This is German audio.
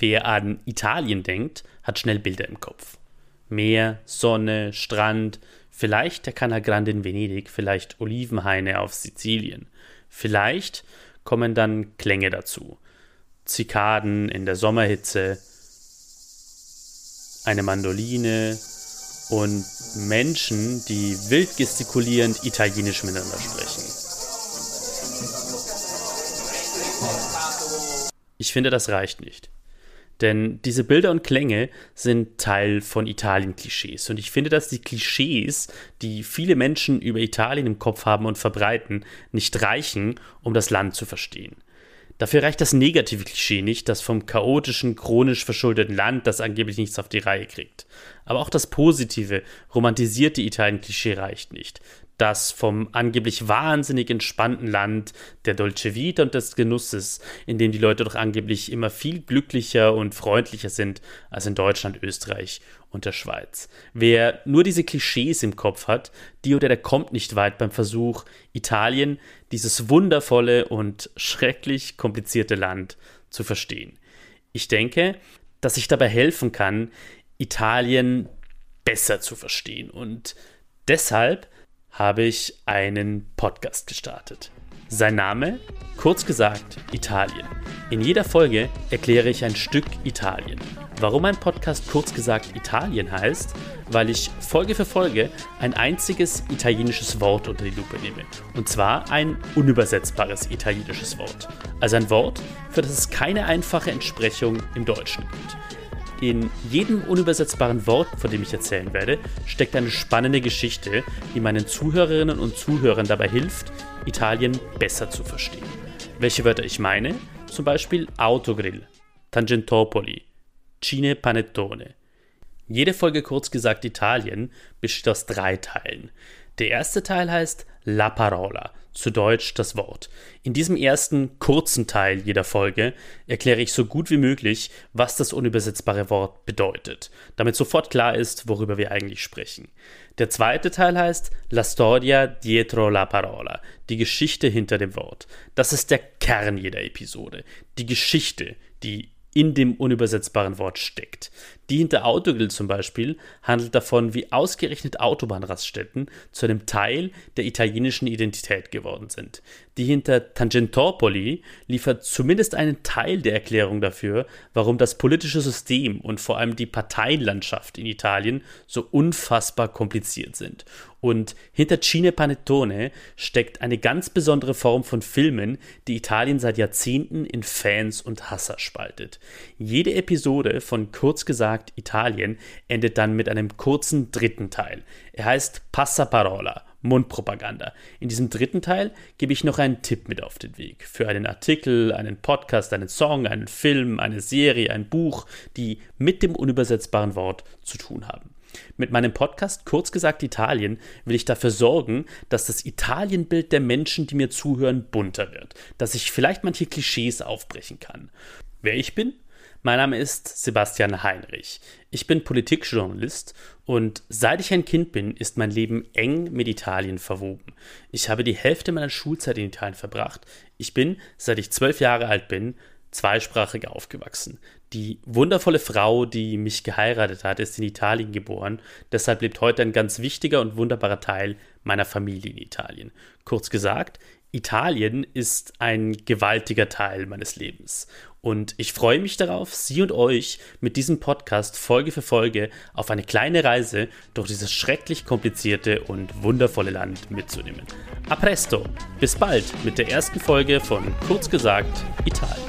Wer an Italien denkt, hat schnell Bilder im Kopf. Meer, Sonne, Strand, vielleicht der Canal Grande in Venedig, vielleicht Olivenhaine auf Sizilien. Vielleicht kommen dann Klänge dazu. Zikaden in der Sommerhitze, eine Mandoline und Menschen, die wild gestikulierend Italienisch miteinander sprechen. Ich finde, das reicht nicht. Denn diese Bilder und Klänge sind Teil von Italien-Klischees. Und ich finde, dass die Klischees, die viele Menschen über Italien im Kopf haben und verbreiten, nicht reichen, um das Land zu verstehen. Dafür reicht das negative Klischee nicht, das vom chaotischen, chronisch verschuldeten Land, das angeblich nichts auf die Reihe kriegt. Aber auch das positive, romantisierte Italien-Klischee reicht nicht das vom angeblich wahnsinnig entspannten Land der Dolce Vita und des Genusses, in dem die Leute doch angeblich immer viel glücklicher und freundlicher sind als in Deutschland, Österreich und der Schweiz. Wer nur diese Klischees im Kopf hat, die oder der kommt nicht weit beim Versuch, Italien, dieses wundervolle und schrecklich komplizierte Land, zu verstehen. Ich denke, dass ich dabei helfen kann, Italien besser zu verstehen und deshalb habe ich einen Podcast gestartet. Sein Name? Kurz gesagt, Italien. In jeder Folge erkläre ich ein Stück Italien. Warum ein Podcast kurz gesagt Italien heißt? Weil ich Folge für Folge ein einziges italienisches Wort unter die Lupe nehme. Und zwar ein unübersetzbares italienisches Wort. Also ein Wort, für das es keine einfache Entsprechung im Deutschen gibt. In jedem unübersetzbaren Wort, von dem ich erzählen werde, steckt eine spannende Geschichte, die meinen Zuhörerinnen und Zuhörern dabei hilft, Italien besser zu verstehen. Welche Wörter ich meine? Zum Beispiel Autogrill, Tangentopoli, Cine Panettone. Jede Folge kurz gesagt Italien besteht aus drei Teilen. Der erste Teil heißt La Parola, zu Deutsch das Wort. In diesem ersten kurzen Teil jeder Folge erkläre ich so gut wie möglich, was das unübersetzbare Wort bedeutet, damit sofort klar ist, worüber wir eigentlich sprechen. Der zweite Teil heißt La storia dietro la parola, die Geschichte hinter dem Wort. Das ist der Kern jeder Episode, die Geschichte, die in dem unübersetzbaren Wort steckt. Die hinter Autogrill zum Beispiel handelt davon, wie ausgerechnet Autobahnraststätten zu einem Teil der italienischen Identität geworden sind. Die hinter Tangentopoli liefert zumindest einen Teil der Erklärung dafür, warum das politische System und vor allem die Parteienlandschaft in Italien so unfassbar kompliziert sind. Und hinter Cine Panettone steckt eine ganz besondere Form von Filmen, die Italien seit Jahrzehnten in Fans und Hasser spaltet. Jede Episode von kurz gesagt Italien endet dann mit einem kurzen dritten Teil. Er heißt Passaparola. Mundpropaganda. In diesem dritten Teil gebe ich noch einen Tipp mit auf den Weg. Für einen Artikel, einen Podcast, einen Song, einen Film, eine Serie, ein Buch, die mit dem unübersetzbaren Wort zu tun haben. Mit meinem Podcast Kurz gesagt Italien will ich dafür sorgen, dass das Italienbild der Menschen, die mir zuhören, bunter wird, dass ich vielleicht manche Klischees aufbrechen kann. Wer ich bin? Mein Name ist Sebastian Heinrich. Ich bin Politikjournalist und seit ich ein Kind bin, ist mein Leben eng mit Italien verwoben. Ich habe die Hälfte meiner Schulzeit in Italien verbracht. Ich bin, seit ich zwölf Jahre alt bin, zweisprachig aufgewachsen. Die wundervolle Frau, die mich geheiratet hat, ist in Italien geboren. Deshalb lebt heute ein ganz wichtiger und wunderbarer Teil meiner Familie in Italien. Kurz gesagt, Italien ist ein gewaltiger Teil meines Lebens. Und ich freue mich darauf, Sie und euch mit diesem Podcast Folge für Folge auf eine kleine Reise durch dieses schrecklich komplizierte und wundervolle Land mitzunehmen. A presto! Bis bald mit der ersten Folge von Kurz gesagt Italien.